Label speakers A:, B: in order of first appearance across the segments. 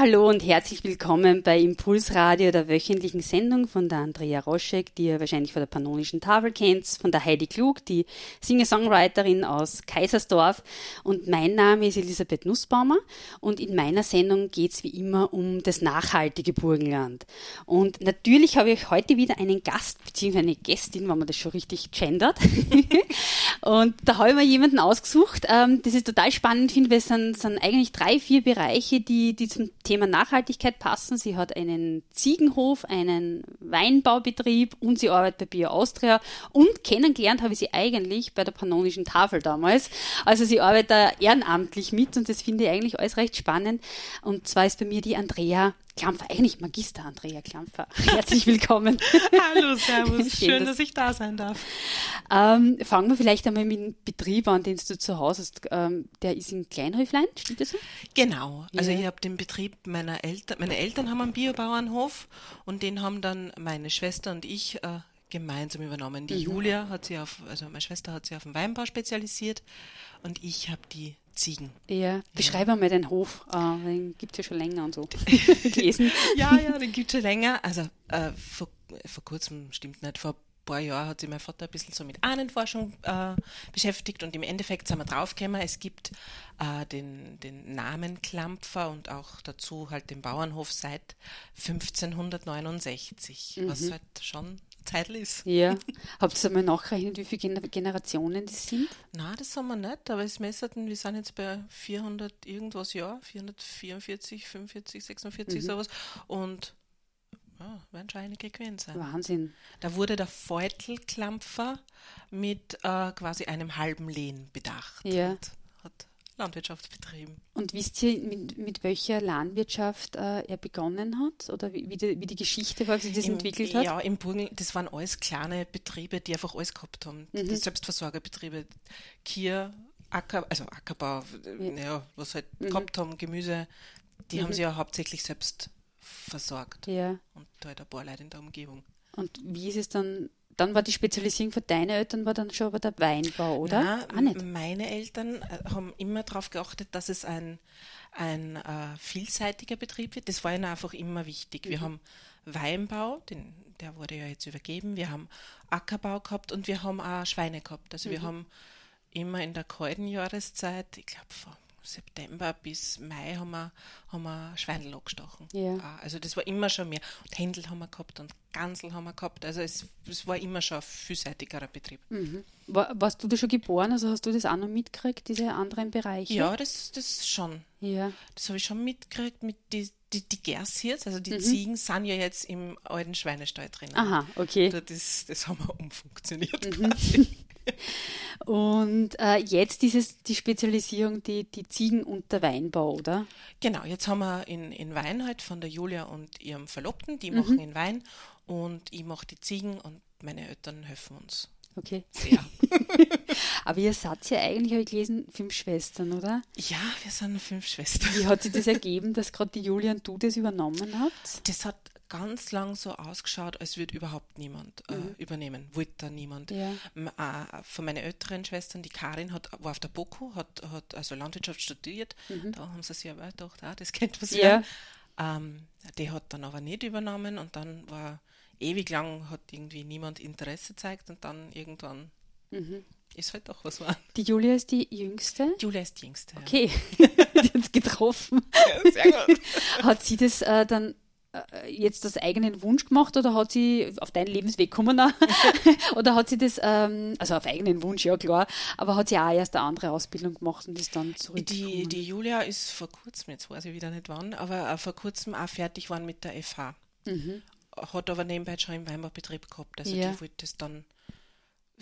A: Hallo und herzlich willkommen bei Impulsradio, der wöchentlichen Sendung von der Andrea Roschek, die ihr wahrscheinlich von der Pannonischen Tafel kennt, von der Heidi Klug, die Singer-Songwriterin aus Kaisersdorf. Und mein Name ist Elisabeth Nussbaumer und in meiner Sendung geht es wie immer um das nachhaltige Burgenland. Und natürlich habe ich heute wieder einen Gast, beziehungsweise eine Gästin, wenn man das schon richtig gendert. und da habe ich mir jemanden ausgesucht, ähm, das ist total spannend, finde, weil es sind, sind eigentlich drei, vier Bereiche, die, die zum Thema Nachhaltigkeit passen. Sie hat einen Ziegenhof, einen Weinbaubetrieb und sie arbeitet bei Bio Austria. Und kennengelernt habe ich sie eigentlich bei der Pannonischen Tafel damals. Also sie arbeitet da ehrenamtlich mit und das finde ich eigentlich alles recht spannend. Und zwar ist bei mir die Andrea Klampfer, eigentlich Magister Andrea Klampfer. Herzlich willkommen.
B: Hallo, Servus. Schön, Schön dass, dass, ich da sein darf.
A: Ähm, fangen wir vielleicht einmal mit dem Betrieb an, den du zu Hause hast. Ähm, der ist in Kleinhäuflein, stimmt das so?
B: Genau. Also ja. ich habe den Betrieb meiner Eltern, meine Eltern haben einen Biobauernhof und den haben dann meine Schwester und ich äh, gemeinsam übernommen. Die mhm. Julia hat sich auf, also meine Schwester hat sich auf den Weinbau spezialisiert und ich habe die Ziegen.
A: Ja, beschreib ja. mal den Hof. Uh, den gibt es ja schon länger und so.
B: gelesen. ja, ja, den gibt es schon länger. Also äh, vor, vor kurzem, stimmt nicht, vor ein paar Jahren hat sich mein Vater ein bisschen so mit Ahnenforschung äh, beschäftigt und im Endeffekt sind wir draufgekommen, es gibt äh, den, den Namen Klampfer und auch dazu halt den Bauernhof seit 1569, mhm. was halt schon Zeitl ist.
A: Ja. Habt ihr einmal nachgerechnet, wie viele Generationen das sind?
B: Nein, das haben wir nicht, aber es messerten, wir sind jetzt bei 400 irgendwas Jahr, 444, 45, 46, mhm. sowas. Und ja, werden schon einige gewesen sein.
A: Wahnsinn.
B: Da wurde der Feutelklampfer mit äh, quasi einem halben Lehn bedacht.
A: Ja.
B: Und hat Landwirtschaftsbetrieben.
A: Und wisst ihr, mit, mit welcher Landwirtschaft äh, er begonnen hat oder wie, wie, die, wie die Geschichte war, wie sich das Im, entwickelt hat?
B: Ja, im Burgen, das waren alles kleine Betriebe, die einfach alles gehabt haben. Mhm. Selbstversorgerbetriebe, Kier, Acker, also Ackerbau, ja, ja was halt mhm. gehabt haben, Gemüse, die mhm. haben sie ja hauptsächlich selbst versorgt.
A: Ja.
B: Und halt ein paar Leute in der Umgebung.
A: Und wie ist es dann dann war die Spezialisierung für deine Eltern war dann schon aber der Weinbau, oder?
B: Nein, ah, nicht. meine Eltern äh, haben immer darauf geachtet, dass es ein, ein äh, vielseitiger Betrieb wird. Das war ihnen einfach immer wichtig. Wir mhm. haben Weinbau, den, der wurde ja jetzt übergeben. Wir haben Ackerbau gehabt und wir haben auch Schweine gehabt. Also mhm. wir haben immer in der kalten Jahreszeit, ich glaube vor September bis Mai haben wir, haben wir Schweinel angestochen.
A: Ja.
B: Ah, also das war immer schon mehr. Und Händel haben wir gehabt und Gansel haben wir gehabt. Also es, es war immer schon ein vielseitigerer Betrieb.
A: Mhm. War, warst du da schon geboren? Also hast du das auch noch mitgekriegt, diese anderen Bereiche?
B: Ja, das, das schon.
A: Ja.
B: Das habe ich schon mitgekriegt mit die, die, die Gersiers, also die mhm. Ziegen, sind ja jetzt im alten Schweinestall drin.
A: Aha, okay.
B: Das, das haben wir umfunktioniert mhm. quasi.
A: Und äh, jetzt ist es die Spezialisierung, die, die Ziegen und der Weinbau, oder?
B: Genau, jetzt haben wir in, in Wein halt von der Julia und ihrem Verlobten, die mhm. machen in Wein und ich mache die Ziegen und meine Eltern helfen uns.
A: Okay.
B: Sehr.
A: Aber ihr seid ja eigentlich, habe ich gelesen, fünf Schwestern, oder?
B: Ja, wir sind fünf Schwestern.
A: Wie hat sich das ergeben, dass gerade die Julia und du das übernommen habt?
B: Das hat ganz lang so ausgeschaut, als würde überhaupt niemand äh, mhm. übernehmen, wollte da niemand.
A: Ja.
B: Äh, von meinen älteren Schwestern, die Karin, hat, war auf der BOKU, hat, hat also Landwirtschaft studiert, mhm. da haben sie sich aber gedacht, ah, das kennt was
A: ja.
B: Ähm, die hat dann aber nicht übernommen und dann war ewig lang, hat irgendwie niemand Interesse gezeigt und dann irgendwann mhm. ist halt doch was war.
A: Die Julia ist die jüngste?
B: Die Julia ist die jüngste.
A: Okay, ja. die hat getroffen.
B: Ja, sehr gut.
A: hat sie das äh, dann jetzt das eigenen Wunsch gemacht oder hat sie auf deinen Lebensweg gekommen oder hat sie das, ähm, also auf eigenen Wunsch, ja klar, aber hat sie auch erst eine andere Ausbildung gemacht und ist dann zurück.
B: Die, die Julia ist vor kurzem, jetzt weiß ich wieder nicht wann, aber äh, vor kurzem auch fertig geworden mit der FH. Mhm. Hat aber nebenbei schon im Weinbaubetrieb gehabt, also ja. die wollte das dann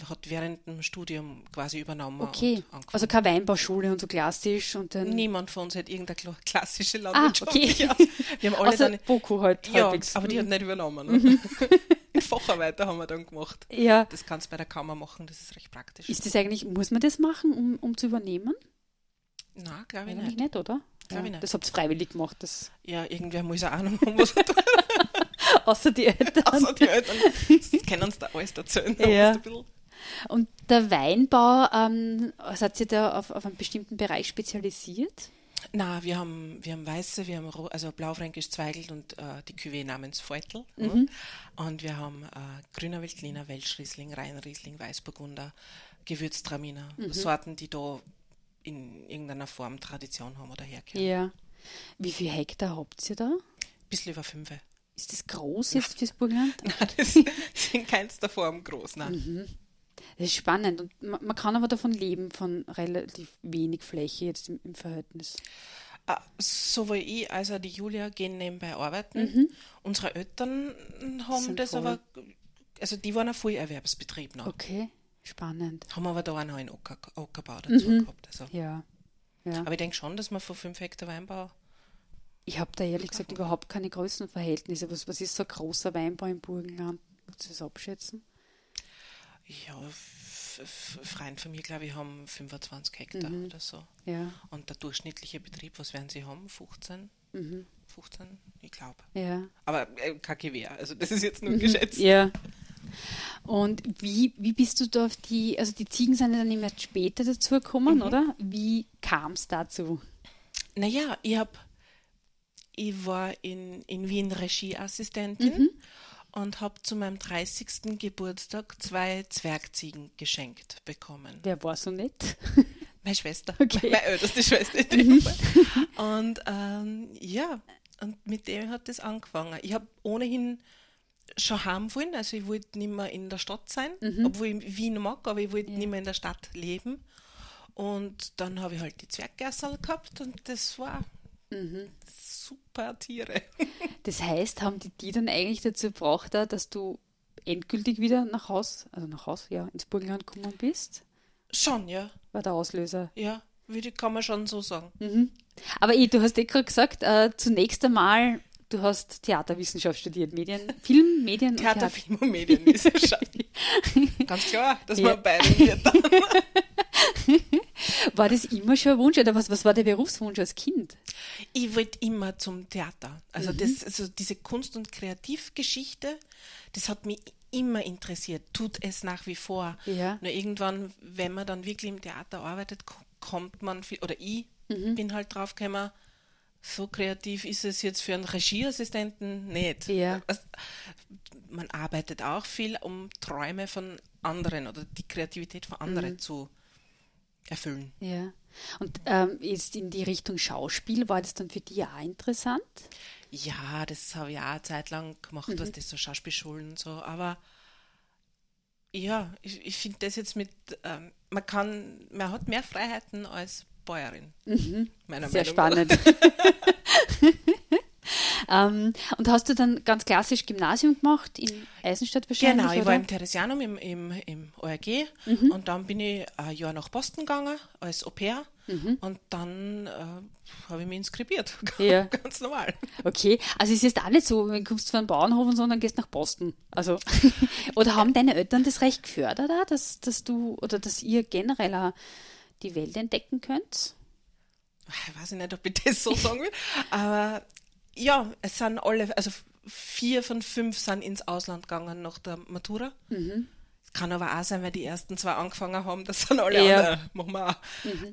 B: hat während dem Studium quasi übernommen.
A: Okay, also keine Weinbauschule und so klassisch. Und dann
B: Niemand von uns hat irgendeine klassische Landwirtschaft. Ah, okay.
A: Wir haben alle also dann, Boku halt.
B: Ja, halbwegs. aber die mhm. hat nicht übernommen. Ne? Mhm. Facharbeiter haben wir dann gemacht.
A: Ja.
B: Das kannst du bei der Kammer machen, das ist recht praktisch.
A: Ist das eigentlich, muss man das machen, um, um zu übernehmen?
B: Nein, glaube ich
A: eigentlich
B: nicht.
A: nicht, oder?
B: Glaube ja, ich nicht.
A: Das habt ihr freiwillig gemacht. Das
B: ja, irgendwer muss eine Ahnung haben, was er tut.
A: Außer die Eltern.
B: Außer die Eltern können uns da alles erzählen.
A: Ja. Und der Weinbau, ähm, seid ihr da auf, auf einen bestimmten Bereich spezialisiert?
B: Na, wir haben, wir haben weiße, wir haben also blaufränkisch Zweigelt und äh, die Cuvée namens Feutel.
A: Mhm.
B: Ne? Und wir haben äh, grüner Veltliner, Welschriesling, Rheinriesling, Weißburgunder, Gewürztraminer.
A: Mhm.
B: Sorten, die da in irgendeiner Form Tradition haben oder herkehren.
A: Ja. Wie viel Hektar habt ihr da?
B: Bisschen über fünf.
A: Ist das groß jetzt fürs Burgenland?
B: Nein, das ist in keinster Form groß. Nein.
A: Mhm. Das ist spannend und man, man kann aber davon leben, von relativ wenig Fläche jetzt im, im Verhältnis.
B: Ah, Sowohl ich als auch die Julia gehen nebenbei arbeiten.
A: Mhm.
B: Unsere Eltern haben
A: Sind
B: das
A: voll.
B: aber, also die waren ein Vollerwerbsbetrieb noch.
A: Okay, spannend.
B: Haben aber da auch noch einen Ocker, Ockerbau dazu
A: Mhm.
B: gehabt. Also.
A: Ja. ja.
B: Aber ich denke schon, dass man von 5 Hektar Weinbau.
A: Ich habe da ehrlich gesagt überhaupt keine Größenverhältnisse. Was, was ist so ein großer Weinbau im Burgenland? Kannst du das abschätzen?
B: Ja, f- f- Freien von mir, glaube ich, haben 25 Hektar
A: Mhm.
B: oder so.
A: Ja,
B: Und der durchschnittliche Betrieb, was werden sie haben? 15?
A: Mhm.
B: 15? Ich glaube.
A: ja.
B: Aber äh, kein Gewehr, also das ist jetzt nur geschätzt.
A: Mhm. Ja. Und wie, wie bist du da auf die, also die Ziegen sind ja dann immer später dazugekommen,
B: Mhm.
A: oder? Wie kam es dazu?
B: Naja, ich habe, ich war in, in Wien Regieassistentin
A: Mhm.
B: Und habe zu meinem 30. Geburtstag zwei Zwergziegen geschenkt bekommen.
A: Wer war so nett?
B: Meine Schwester,
A: Okay.
B: meine älteste Schwester Fall. Und ähm, ja, und mit dem hat das angefangen. Ich habe ohnehin schon heim wollen, also ich wollte nicht mehr in der Stadt sein, obwohl ich Wien mag, aber ich wollte nicht mehr in der Stadt leben. Und dann habe ich halt die Zwerggerserl gehabt und das war super Tiere.
A: Das heißt, haben die die dann eigentlich dazu gebracht, da, dass du endgültig wieder nach Haus, also nach Haus, ja, ins Burgenland gekommen bist?
B: schon, ja.
A: War der Auslöser.
B: Ja, würde, kann man schon so sagen.
A: Aber eh, du hast eh gerade gesagt, äh, zunächst einmal, du hast Theaterwissenschaft studiert, Medien, Film, Medien und
B: Theater,
A: Theater.
B: Film und Medienwissenschaft. Ganz klar, dass
A: Ja.
B: man beide wird.
A: War das immer schon ein Wunsch oder was, was war der Berufswunsch als Kind?
B: Ich wollte immer zum Theater. Also,
A: Mhm.
B: das, also diese Kunst- und Kreativgeschichte, das hat mich immer interessiert, tut es nach wie vor.
A: Ja.
B: Nur irgendwann, wenn man dann wirklich im Theater arbeitet, ko- kommt man, viel, oder ich
A: Mhm.
B: bin halt drauf gekommen, so kreativ ist es jetzt für einen Regieassistenten nicht.
A: Ja.
B: Man arbeitet auch viel, um Träume von anderen oder die Kreativität von anderen
A: Mhm.
B: zu erfüllen.
A: Ja. Und ähm, jetzt in die Richtung Schauspiel, war das dann für dich auch interessant?
B: Ja, das habe ich auch eine Zeit lang gemacht, was das so Schauspielschulen und so, aber ja, ich, ich finde das jetzt mit, ähm, man kann, man hat mehr Freiheiten als Bäuerin. Meiner
A: Mhm. Sehr
B: Meinung
A: spannend. ähm, und hast du dann ganz klassisch Gymnasium gemacht in Eisenstadt wahrscheinlich?
B: Genau, ich war
A: oder?
B: im Theresianum im, im, im ORG
A: Mhm.
B: und dann bin ich ein Jahr nach Boston gegangen als Au pair
A: Mhm.
B: und dann äh, habe ich mich inskribiert.
A: Ja.
B: Ganz normal.
A: Okay, also es ist nicht so, wenn du kommst von einem Bauernhof und so, dann gehst nach Boston. Also, oder haben deine Eltern das recht gefördert, dass, dass du oder dass ihr generell auch die Welt entdecken könnt?
B: ich weiß nicht, ob ich das so sagen will, aber ja, es sind alle, also vier von fünf sind ins Ausland gegangen nach der Matura. Es kann aber auch sein, weil die ersten zwei angefangen haben, das sind alle
A: Ja.
B: anderen, machen wir auch.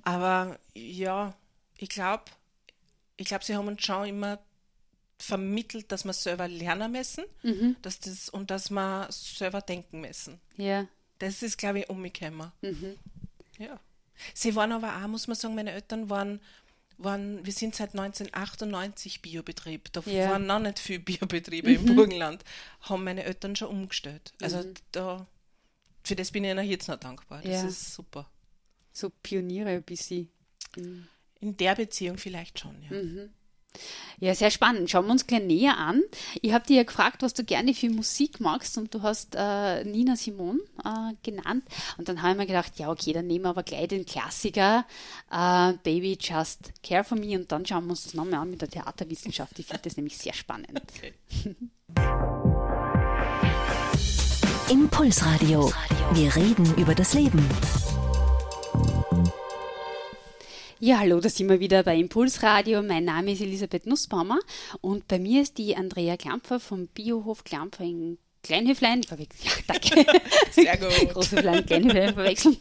B: Aber ja, ich glaube, ich glaube, sie haben uns schon immer vermittelt, dass wir selber lernen müssen dass das, und dass wir selber denken müssen.
A: Ja.
B: Das ist, glaube ich, umgekommen.
A: Mhm.
B: Ja. Sie waren aber auch, muss man sagen, meine Eltern waren, waren wir sind seit 1998 Biobetrieb. Da.
A: Mhm.
B: waren noch nicht viele Biobetriebe im Burgenland. Haben meine Eltern schon umgestellt. Also da, für das bin ich ihnen jetzt noch dankbar. Das
A: Ja.
B: ist super.
A: So Pioniere ein bisschen.
B: In der Beziehung vielleicht schon, ja.
A: Ja, sehr spannend. Schauen wir uns gleich näher an. Ich habe dir ja gefragt, was du gerne für Musik magst und du hast äh, Nina Simon äh, genannt. Und dann habe ich mir gedacht, ja, okay, dann nehmen wir aber gleich den Klassiker äh, Baby Just Care for Me und dann schauen wir uns das nochmal an mit der Theaterwissenschaft. Ich finde das nämlich sehr spannend.
B: Okay.
C: Impulsradio. Wir reden über das Leben.
A: Ja, hallo, da sind wir wieder bei Impulsradio. Mein Name ist Elisabeth Nussbaumer und bei mir ist die Andrea Klampfer vom Biohof Klampfer in Kleinhöflein. Ja, danke.
B: Sehr gut.
A: Großhöflein, Kleinhöflein verwechseln.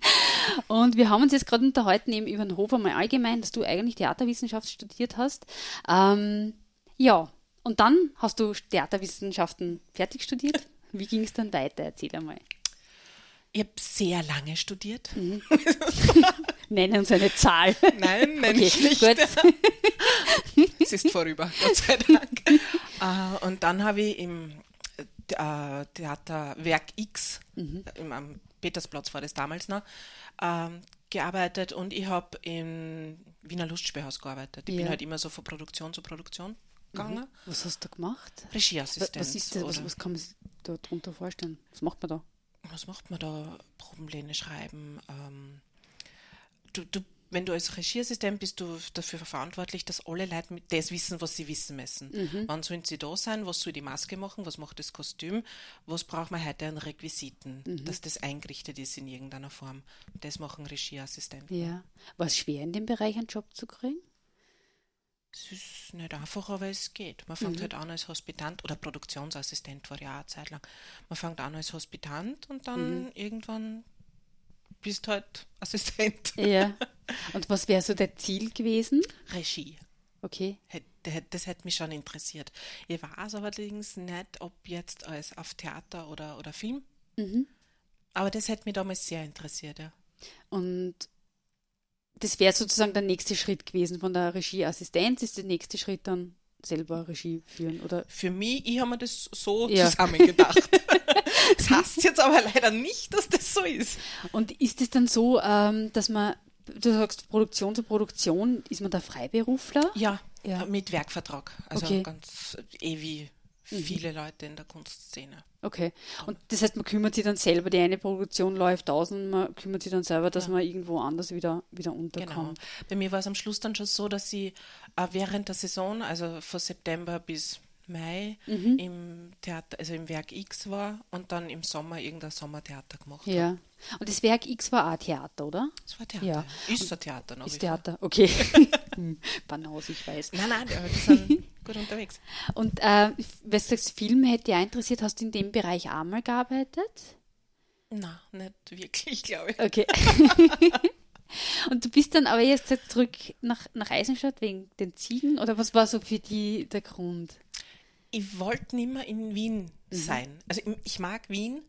A: Und wir haben uns jetzt gerade unterhalten eben über den Hof einmal allgemein, dass du eigentlich Theaterwissenschaft studiert hast. Ähm, ja, und dann hast du Theaterwissenschaften fertig studiert. Wie ging es dann weiter? Erzähl einmal.
B: Ich habe sehr lange studiert. Mhm.
A: Nenne uns eine Zahl.
B: Nein, nenne okay, ich nicht. Gut. es ist vorüber, Gott sei Dank. uh, und dann habe ich im äh, Theater Werk X, mhm. im, am Petersplatz war das damals noch, äh, gearbeitet und ich habe im Wiener Lustspielhaus gearbeitet. Ich ja. bin halt immer so von Produktion zu Produktion gegangen. Mhm.
A: Was hast du gemacht?
B: Regieassistent.
A: Was, ist das, was, was kann man sich da drunter vorstellen? Was macht man da?
B: Was macht man da? Probenpläne schreiben. Ähm, du, du wenn du als Regieassistent bist, du dafür verantwortlich, dass alle Leute das wissen, was sie wissen müssen. Mhm. Wann sollen sie da sein? Was soll die Maske machen? Was macht das Kostüm? Was braucht man heute an Requisiten? Mhm. Dass das eingerichtet ist in irgendeiner Form. Das machen Regieassistenten.
A: Ja. War es schwer, in dem Bereich einen Job zu kriegen?
B: Es ist nicht einfach, aber es geht. Man fängt mhm. halt an als Hospitant oder Produktionsassistent war ja auch eine Zeit lang. Man fängt an als Hospitant und dann mhm. irgendwann bist halt Assistent.
A: Ja. Und was wäre so der Ziel gewesen?
B: Regie.
A: Okay.
B: Das hätte mich schon interessiert. Ich weiß allerdings nicht, ob jetzt als auf Theater oder, oder Film. Mhm. Aber das hätte mich damals sehr interessiert, ja.
A: Und das wäre sozusagen der nächste Schritt gewesen von der Regieassistenz, ist der nächste Schritt dann selber Regie führen, oder?
B: Für mich, ich habe mir das so ja. zusammengedacht. das heißt jetzt aber leider nicht, dass das so ist.
A: Und ist es dann so, ähm, dass man, du sagst Produktion zu Produktion, ist man da Freiberufler?
B: Ja, ja. mit Werkvertrag. Also okay. ganz ewig Mhm. viele Leute in der Kunstszene.
A: Okay. Und das heißt, man kümmert sich dann selber, die eine Produktion läuft aus und man kümmert sich dann selber, dass ja. man irgendwo anders wieder, wieder unterkommt.
B: Genau. Bei mir war es am Schluss dann schon so, dass ich äh, während der Saison, also von September bis Mai mhm. im Theater, also im Werk X war und dann im Sommer irgendein Sommertheater gemacht
A: habe. Ja. Und das Werk X war auch Theater, oder?
B: Das war Theater. Ja. Ist ein Theater noch.
A: Ist Theater, okay. Hm, Banaus, ich weiß.
B: Nein, nein, die sind gut unterwegs.
A: Und äh, was du sagst, Film hätte ja interessiert, hast du in dem Bereich auch mal gearbeitet?
B: Nein, nicht wirklich, glaube ich.
A: Okay. Und du bist dann aber jetzt zurück nach, nach Eisenstadt wegen den Ziegen oder was war so für die der Grund?
B: Ich wollte nicht mehr in Wien mhm. sein. Also ich, mag Wien,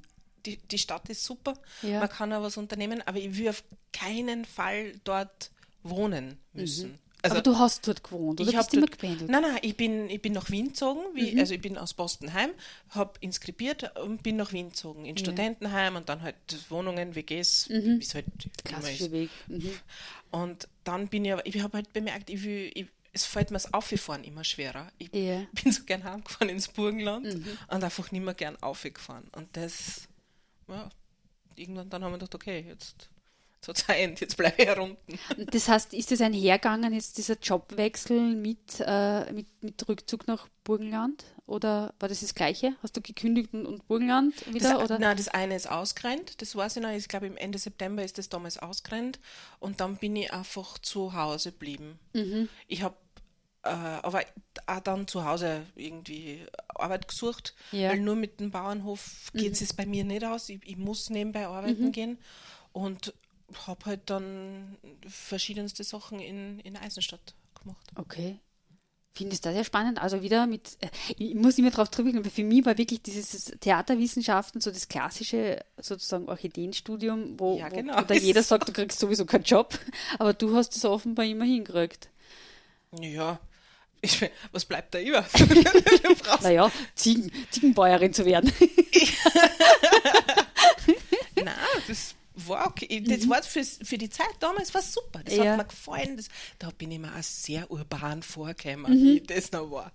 B: die, die Stadt ist super, ja. man kann auch was unternehmen, aber ich will auf keinen Fall dort wohnen müssen. Mhm.
A: Also, aber du hast dort gewohnt, oder
B: ich bist du immer gependelt? Nein, nein, ich bin, ich bin nach Wien gezogen, wie, mhm. also ich bin aus Bostonheim, habe inskribiert und bin nach Wien gezogen, in ja. Studentenheim und dann halt Wohnungen, WGs,
A: mhm. wie es halt Klassischer Weg. Mhm.
B: Und dann bin ich aber, ich habe halt bemerkt, ich will, ich, es fällt mir das Auffahren immer schwerer. Ich
A: yeah.
B: bin so gern heimgefahren ins Burgenland mhm. und einfach nicht mehr gern aufgefahren. Und das, ja, irgendwann dann haben wir gedacht, okay, jetzt so Zeit, jetzt bleibe ich herunten.
A: Das heißt, ist das ein Hergangen, jetzt dieser Jobwechsel mit, äh, mit, mit Rückzug nach Burgenland? Oder war das das Gleiche? Hast du gekündigt und, und Burgenland wieder?
B: Das,
A: oder?
B: Nein, das eine ist ausgerennt, das weiß ich noch. Ich glaube, im Ende September ist das damals ausgerennt. Und dann bin ich einfach zu Hause geblieben. Mhm. Ich habe äh, aber auch dann zu Hause irgendwie Arbeit gesucht, ja. weil nur mit dem Bauernhof geht mhm. es bei mir nicht aus. Ich, ich muss nebenbei arbeiten mhm. gehen. Und habe halt dann verschiedenste Sachen in, in Eisenstadt gemacht.
A: Okay. Finde ich das sehr spannend. Also wieder mit, äh, ich muss immer darauf zurückgehen, weil für mich war wirklich dieses Theaterwissenschaften so das klassische sozusagen Orchideenstudium, wo, ja, genau. wo da jeder sagt, du kriegst sowieso keinen Job, aber du hast es offenbar immer hingekriegt.
B: Ja, ich, was bleibt da über?
A: naja, Ziegen, Ziegenbäuerin zu werden.
B: Nein, das war okay. Das mhm. war für, für die Zeit damals war super. Das ja. hat mir gefallen. Das, da bin ich mir auch sehr urban vorgekommen, mhm. wie das noch war.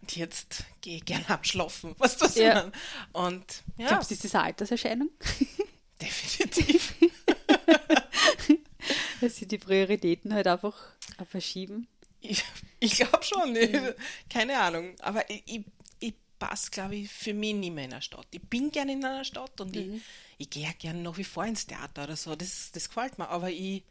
B: Und jetzt gehe ich gerne abschlafen, was das ja. Und ja.
A: Glaubst du, ist das eine Alterserscheinung?
B: Definitiv.
A: Dass sie die Prioritäten halt einfach verschieben.
B: Ich, ich glaube schon. Mhm. Keine Ahnung. Aber ich, ich, ich passe, glaube ich, für mich nicht mehr in einer Stadt. Ich bin gerne in einer Stadt und mhm. ich ich gehe ja gerne nach wie vor ins Theater oder so, das, das gefällt mir, aber ich,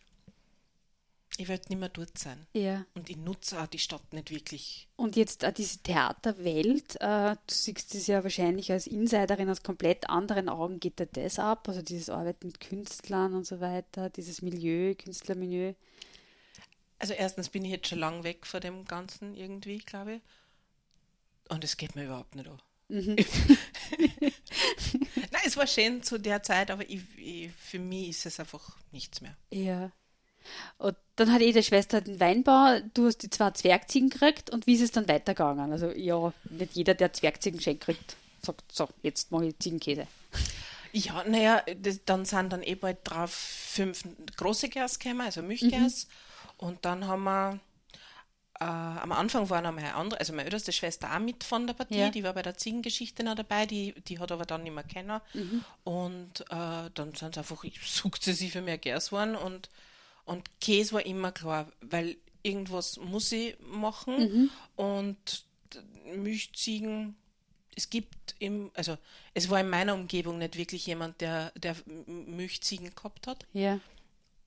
B: Ich wollte nicht mehr dort sein.
A: Ja.
B: Und ich nutze auch die Stadt nicht wirklich.
A: Und jetzt auch diese Theaterwelt, äh, du siehst das ja wahrscheinlich als Insiderin aus komplett anderen Augen, geht dir das ab? Also dieses Arbeiten mit Künstlern und so weiter, dieses Milieu, Künstlermilieu.
B: Also erstens bin ich jetzt schon lang weg von dem Ganzen irgendwie, glaube ich. Und es geht mir überhaupt nicht an. Mhm. Nein, es war schön zu der Zeit, aber ich, ich, für mich ist es einfach nichts mehr.
A: Ja. Und dann hat jede Schwester den Weinbau, du hast die zwei Zwergziegen gekriegt und wie ist es dann weitergegangen? Also ja, nicht jeder, der Zwergziegen geschenkt kriegt, sagt, so, jetzt mache ich Ziegenkäse.
B: Ja, naja, dann sind dann eh bald drauf fünf große Gers gekommen, also Milchgers. Mhm. Und dann haben wir äh, am Anfang war noch meine andere, also meine älteste Schwester auch mit von der Partie, ja. die war bei der Ziegengeschichte noch dabei, die, die hat aber dann nicht mehr kennen. Mhm. Und äh, dann sind es einfach sukzessive mehr Gers geworden und, und Käse war immer klar, weil irgendwas muss ich machen mhm. und Milchziegen, es gibt im, also es war in meiner Umgebung nicht wirklich jemand, der, der Milchziegen gehabt hat.
A: Ja.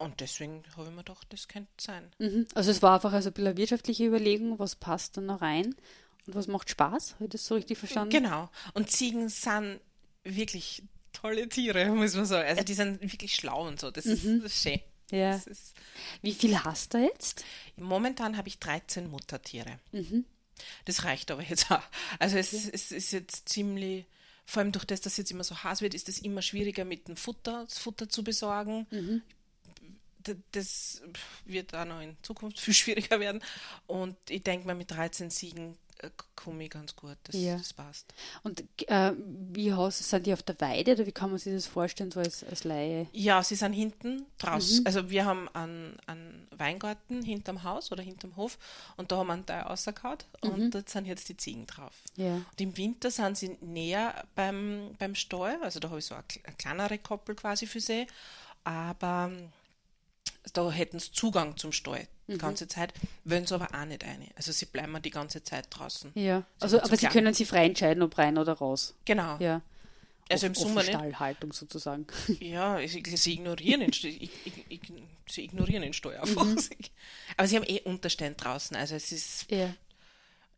B: Und deswegen habe ich mir gedacht, das könnte sein.
A: Mhm. Also es war einfach also ein bisschen eine wirtschaftliche Überlegung, was passt dann noch rein und was macht Spaß? Habe ich das so richtig verstanden?
B: Genau. Und Ziegen sind wirklich tolle Tiere, muss man sagen. Also die sind wirklich schlau und so. Das, mhm. ist, das ist, schön.
A: Ja. Ist Wie viel hast du jetzt?
B: Momentan habe ich 13 Muttertiere. Mhm. Das reicht aber jetzt auch. Also es, ja. es ist jetzt ziemlich vor allem durch das, dass es jetzt immer so heiß wird, ist es immer schwieriger mit dem Futter, das Futter zu besorgen. Mhm das wird auch noch in Zukunft viel schwieriger werden. Und ich denke mal, mit 13 Siegen äh, komme ich ganz gut. Das, ja. das passt.
A: Und äh, wie hast, sind die auf der Weide oder wie kann man sich das vorstellen, so als, als Laie?
B: Ja, sie sind hinten draußen. Mhm. Also wir haben einen, einen Weingarten hinterm Haus oder hinterm Hof und da haben wir einen Teil rausgehauen mhm. und dort sind jetzt die Ziegen drauf.
A: Ja.
B: Und im Winter sind sie näher beim, beim Stall, also da habe ich so eine, eine kleinere Koppel quasi für sie, aber da hätten sie Zugang zum Stall die mhm. ganze Zeit, wollen sie aber auch nicht rein. Also sie bleiben die ganze Zeit draußen.
A: Ja, also, aber sie können sich frei entscheiden, ob rein oder raus.
B: Genau.
A: Ja.
B: Also im Sommer nicht.
A: Stallhaltung sozusagen.
B: Ja, sie, sie ignorieren den, ich, ich, ich, sie ignorieren den einfach. Mhm. Aber sie haben eh Unterstände draußen. Also es ist
A: ja.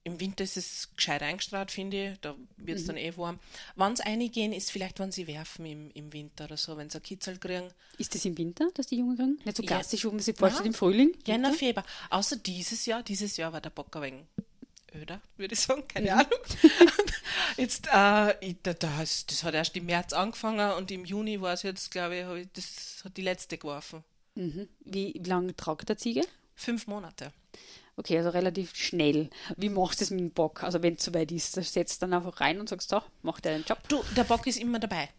B: Im Winter ist es gescheit eingestrahlt, finde ich. Da wird es mhm. dann eh warm. Wenn sie reingehen, ist vielleicht, wenn sie werfen im, im Winter oder so, wenn sie ein Kitzel kriegen.
A: Ist das im Winter, dass die Jungen kriegen? Nicht so klassisch, ja. wo man sich vorstellt, im Frühling?
B: Jänner, Februar. Außer dieses Jahr. Dieses Jahr war der Bock ein wenig öder, würde ich sagen. Keine mhm. Ahnung. jetzt, äh, das, das hat erst im März angefangen und im Juni war es jetzt, glaube ich, ich, das hat die letzte geworfen.
A: Mhm. Wie, wie lange tragt der Ziege?
B: Fünf Monate.
A: Okay, also relativ schnell. Wie machst du das mit dem Bock? Also wenn es soweit ist, da setzt dann einfach rein und sagst, so, mach deinen Job.
B: Du, der Bock ist immer dabei.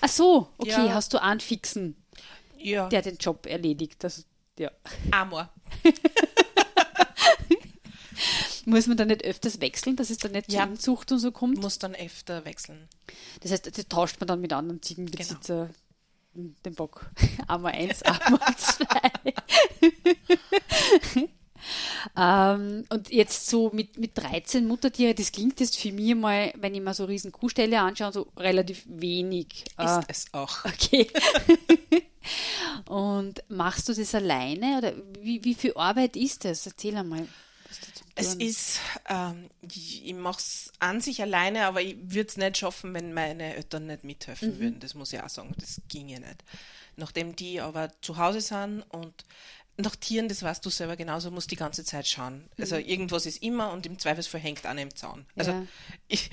A: Ach so, okay, ja. hast du einen fixen,
B: ja.
A: der den Job erledigt. Das, ja.
B: Amor.
A: Muss man dann nicht öfters wechseln, dass es dann nicht ja. zur Zucht und so kommt?
B: Muss dann öfter wechseln.
A: Das heißt, das tauscht man dann mit anderen Ziegenbesitzern genau. den Bock. Amor 1, Amor 2. Ähm, und jetzt so mit, mit 13 Muttertiere, das klingt jetzt für mich mal, wenn ich mir so riesen Kuhställe anschaue, so relativ wenig.
B: Ist äh, es auch.
A: Okay. und machst du das alleine oder wie, wie viel Arbeit ist das? Erzähl einmal.
B: Es ist, ähm, ich, ich mache es an sich alleine, aber ich würde es nicht schaffen, wenn meine Eltern nicht mithelfen mhm. würden. Das muss ich auch sagen, das ginge nicht. Nachdem die aber zu Hause sind und nach Tieren, das weißt du selber genauso, muss die ganze Zeit schauen. Also mhm. irgendwas ist immer und im Zweifelsfall hängt einer im Zaun. Also
A: ja.
B: ich,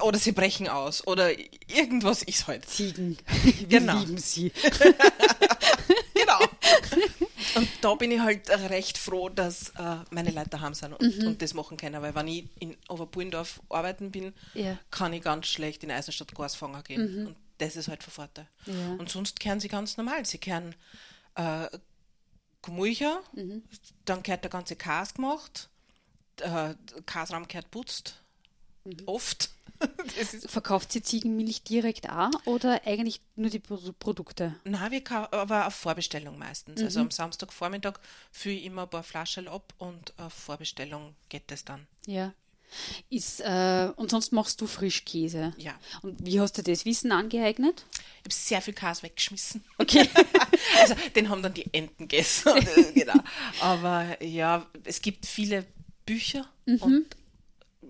B: oder sie brechen aus oder irgendwas ist halt.
A: Ziegen. Wir
B: genau.
A: lieben sie.
B: genau. Und da bin ich halt recht froh, dass äh, meine Leute daheim sind und, mhm. und, das machen können, weil wenn ich in Oberbullendorf arbeiten bin,
A: ja.
B: kann ich ganz schlecht in Eisenstadt Gasfanger gehen. Mhm. Und das ist halt von Vorteil.
A: Ja.
B: Und sonst kehren sie ganz normal. Sie kehren äh, Gemüse, mhm. dann gehört der ganze Kas gemacht, der Kasraum gehört putzt, mhm. oft.
A: Verkauft sie Ziegenmilch direkt auch oder eigentlich nur die Produkte?
B: Nein, wir aber auf Vorbestellung meistens. Also mhm. Also am Samstagvormittag fülle ich immer ein paar Flaschen ab und auf Vorbestellung geht das dann.
A: Ja. Ist, äh, und sonst machst du Frischkäse.
B: Ja.
A: Und wie hast du das Wissen angeeignet?
B: Ich habe sehr viel Käse weggeschmissen.
A: Okay.
B: also den haben dann die Enten gegessen. genau. Aber ja, es gibt viele Bücher und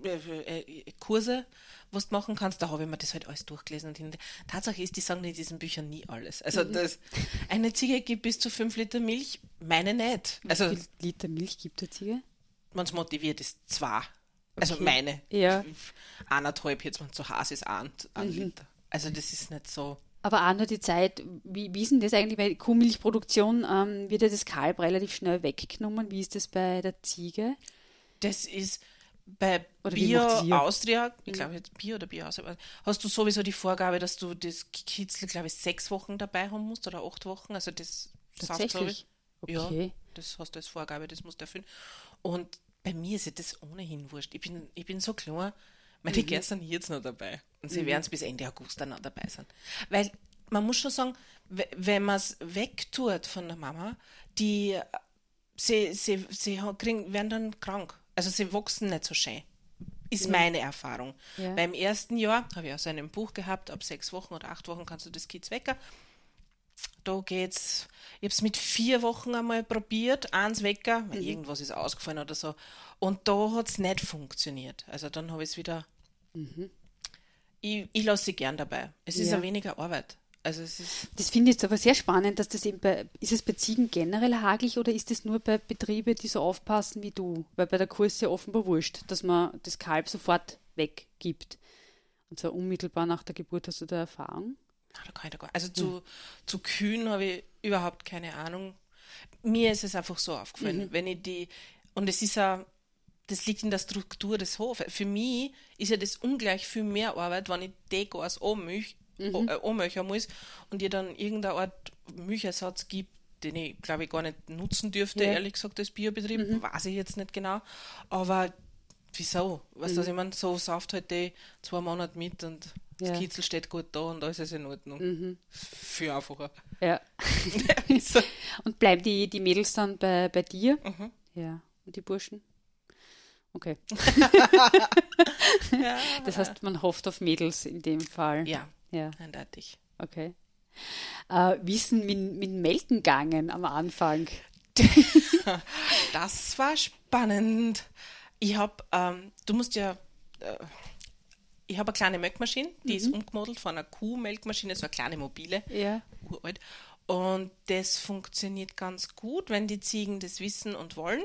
B: äh, äh, Kurse, was du machen kannst. Da habe ich mir das halt alles durchgelesen. Und hin- Tatsache ist, die sagen in diesen Büchern nie alles. Also das, eine Ziege gibt bis zu fünf Liter Milch, meine nicht. Also
A: wie viel Liter Milch gibt der Ziege?
B: man es motiviert, ist zwei. Also
A: Okay.
B: meine.
A: Ja.
B: Eineinhalb, jetzt, wenn zu Hause ist, ein, ein Liter. Also das ist nicht so.
A: Aber auch nur die Zeit, wie, wie ist denn das eigentlich bei Kuhmilchproduktion? Ähm, wird ja das Kalb relativ schnell weggenommen. Wie ist das bei der Ziege?
B: Das ist bei
A: Oder
B: Bio? Austria, ich glaube jetzt Bio oder Bio Austria, hast du sowieso die Vorgabe, dass du das Kitzel, glaube ich, sechs Wochen dabei haben musst oder acht Wochen. Also das sagt, glaub ich.
A: Tatsächlich?
B: Ja,
A: Okay.
B: das hast du als Vorgabe, das musst du erfüllen. Und bei mir ist ja das ohnehin wurscht. Ich bin, ich bin so klar, meine
A: Mhm.
B: Gäste sind jetzt noch dabei. Und sie werden es bis Ende August dann noch dabei sein. Weil man muss schon sagen, we- wenn man es wegtut von der Mama, die sie, sie, sie kriegen, werden dann krank. Also sie wachsen nicht so schön. Ist meine Erfahrung.
A: Ja.
B: Beim ersten Jahr habe ich auch so ein Buch gehabt, ab sechs Wochen oder acht Wochen kannst du das Kids wecken. Da geht's. Ich habe es mit vier Wochen einmal probiert, eins wecker, weil irgendwas ist ausgefallen oder so. Und da hat es nicht funktioniert. Also dann habe ich es wieder. Ich, ich lasse sie gern dabei. Es ist
A: Ja.
B: ja weniger Arbeit. Also.
A: Das finde ich jetzt aber sehr spannend, dass das eben bei, ist es bei Ziegen generell hagelig oder ist es nur bei Betrieben, die so aufpassen wie du? Weil bei der Kuh ist ja offenbar wurscht, dass man das Kalb sofort weggibt. Und zwar unmittelbar nach der Geburt hast du da Erfahrung?
B: Ah, also zu, zu Kühen habe ich überhaupt keine Ahnung. Mir ist es einfach so aufgefallen, wenn ich die, und es ist ja, das liegt in der Struktur des Hofes. Für mich ist ja das ungleich viel mehr Arbeit, wenn ich die Gas anmilch, mhm. anmilchen muss und ihr dann irgendeine Art Milchersatz gibt, den ich, glaube ich, gar nicht nutzen dürfte,
A: Ja.
B: ehrlich gesagt, als Biobetrieb, weiß ich jetzt nicht genau. Aber wieso? Weißt du, was ich meine? So sauft halt die zwei Monate mit und
A: Ja.
B: das Kitzel steht gut da und alles ist in Ordnung. Viel einfacher.
A: Ja.
B: so.
A: Und bleiben die, die Mädels dann bei, bei dir?
B: Mhm.
A: Ja. Und die Burschen? Okay.
B: ja,
A: Das heißt, man hofft auf Mädels in dem Fall.
B: ja,
A: Ja,
B: eindeutig.
A: okay. Äh, wie ist denn mit, mit Melken gegangen am Anfang?
B: Das war spannend. Ich habe, ähm, du musst ja, äh, ich habe eine kleine Melkmaschine, die ist umgemodelt von einer Kuhmelkmaschine, so eine kleine mobile,
A: Ja.
B: uralt. Und das funktioniert ganz gut, wenn die Ziegen das wissen und wollen.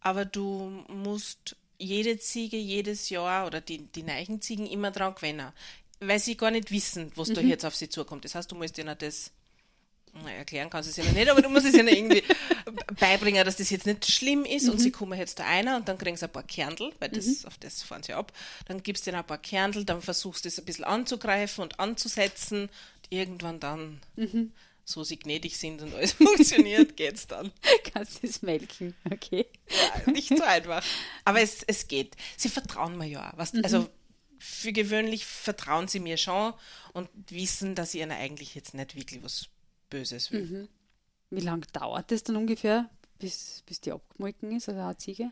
B: Aber du musst jede Ziege jedes Jahr oder die, die neuen Ziegen immer dran gewinnen, weil sie gar nicht wissen, was da jetzt auf sie zukommt. Das heißt, du musst ihnen das na, erklären kannst du es ihnen nicht, aber du musst es ihnen irgendwie beibringen, dass das jetzt nicht schlimm ist und sie kommen jetzt da einer und dann kriegen sie ein paar Kernel, weil das, auf das fahren sie ab. Dann gibst du ihnen ein paar Kernel, dann versuchst du es ein bisschen anzugreifen und anzusetzen und irgendwann dann, so sie gnädig sind und alles funktioniert, geht's dann.
A: Kannst du es melken? Okay.
B: Ja, nicht so einfach. Aber es, es geht. Sie vertrauen mir ja. auch, Was, Also für gewöhnlich vertrauen sie mir schon und wissen, dass ich ihnen eigentlich jetzt nicht wirklich was Böses will.
A: Wie lange dauert es dann ungefähr, bis, bis die abgemolken ist, also eine Ziege?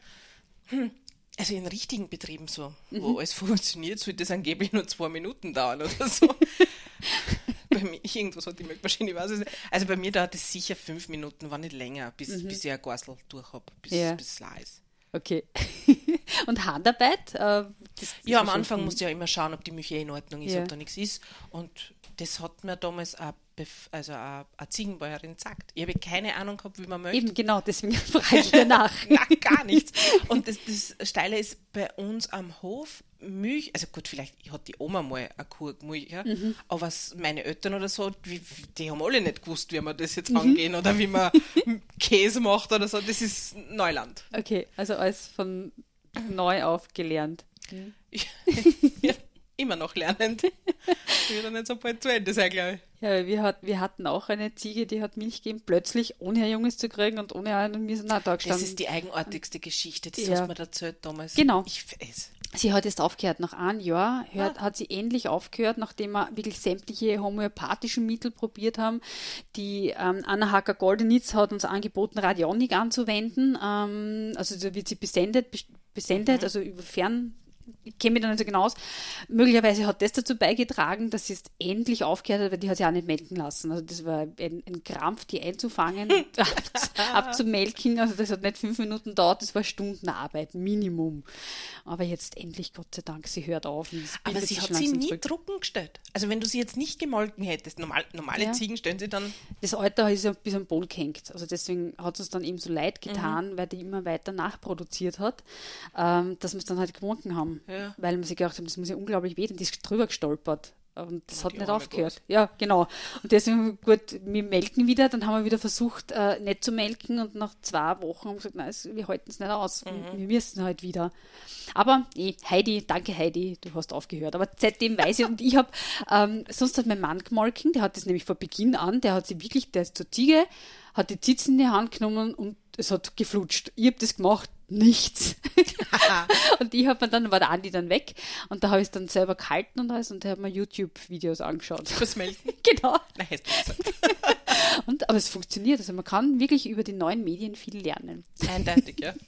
B: Also in richtigen Betrieben so, wo alles funktioniert, sollte das angeblich nur zwei Minuten dauern oder so. bei mir, irgendwas hat die Milchmaschine, ich weiß es nicht. Also bei mir dauert es sicher fünf Minuten, wenn nicht länger, bis, bis ich ein Gassel durch habe, bis,
A: Ja.
B: bis es leer ist.
A: Okay. Und Handarbeit? Äh, das
B: Ja, am Anfang musst du ja immer schauen, ob die Milch eh in Ordnung ist,
A: Ja.
B: ob da nichts ist. Und das hat mir damals Bef- also eine, eine Ziegenbäuerin gesagt. Ich habe keine Ahnung gehabt, wie man möchte.
A: Eben, genau, deswegen frage ich danach.
B: Nein, gar nichts. Und das, das Steile ist bei uns am Hof Milch, also gut, vielleicht hat die Oma mal eine Kuh gemulcht, ja, aber s- meine Eltern oder so, die, die haben alle nicht gewusst, wie man das jetzt angehen oder wie man Käse macht oder so. Das ist Neuland.
A: Okay, also alles von neu auf gelernt.
B: ja, immer noch lernend. Wird dann nicht so bald zu Ende sein, glaube ich.
A: Ja, wir, hat, wir hatten auch eine Ziege, die hat Milch gegeben, plötzlich, ohne ein Junges zu kriegen und ohne einen, wir sind auch da
B: Das
A: gestanden.
B: ist die eigenartigste Geschichte, das
A: Ja.
B: hast du mir erzählt damals.
A: Genau.
B: Ich weiß.
A: Sie hat jetzt aufgehört. Nach einem Jahr hört,
B: Ah.
A: hat sie endlich aufgehört, nachdem wir wirklich sämtliche homöopathischen Mittel probiert haben. Die ähm, Anna Hacker Goldenitz hat uns angeboten, Radionik anzuwenden. Ähm, also da wird sie besendet, bes- besendet, also über Fern, kenne mich da nicht so genau aus. Möglicherweise hat das dazu beigetragen, dass sie jetzt endlich aufgehört hat, weil die hat sie auch nicht melken lassen. Also das war ein, ein Krampf, die einzufangen und abzumelken. Also das hat nicht fünf Minuten dauert, das war Stundenarbeit, Minimum. Aber jetzt endlich, Gott sei Dank, sie hört auf.
B: Aber sie hat sie nie zurück. drucken gestellt. Also wenn du sie jetzt nicht gemolken hättest, normal, normale ja. Ziegen stellen sie dann...
A: Das Alter ist ja bis am Boden gehängt. Also deswegen hat es dann eben so leid getan, mhm. weil die immer weiter nachproduziert hat, ähm, dass wir es dann halt gewunken haben. Ja. Weil man sich gedacht hat, das muss ja unglaublich weh, und die ist drüber gestolpert. Und das hat nicht aufgehört. Ja, genau. Und deswegen, gut, wir melken wieder, dann haben wir wieder versucht, äh, nicht zu melken und nach zwei Wochen haben wir gesagt, nein, wir halten es nicht aus. Mhm. Wir müssen halt wieder. Aber eh, Heidi, danke Heidi, du hast aufgehört. Aber seitdem weiß ich, und ich habe, ähm, sonst hat mein Mann gemolken, der hat das nämlich vor Beginn an, der hat sie wirklich, der ist zur Ziege, hat die Zitzen in die Hand genommen und es hat geflutscht. Ich habe das gemacht, nichts. und ich habe mir dann, war der Andi dann weg und da habe ich es dann selber gehalten und alles und da habe mir YouTube-Videos angeschaut.
B: Fürs Melken?
A: genau. Nein, und, aber es funktioniert, also man kann wirklich über die neuen Medien viel lernen.
B: Eindeutig, ja.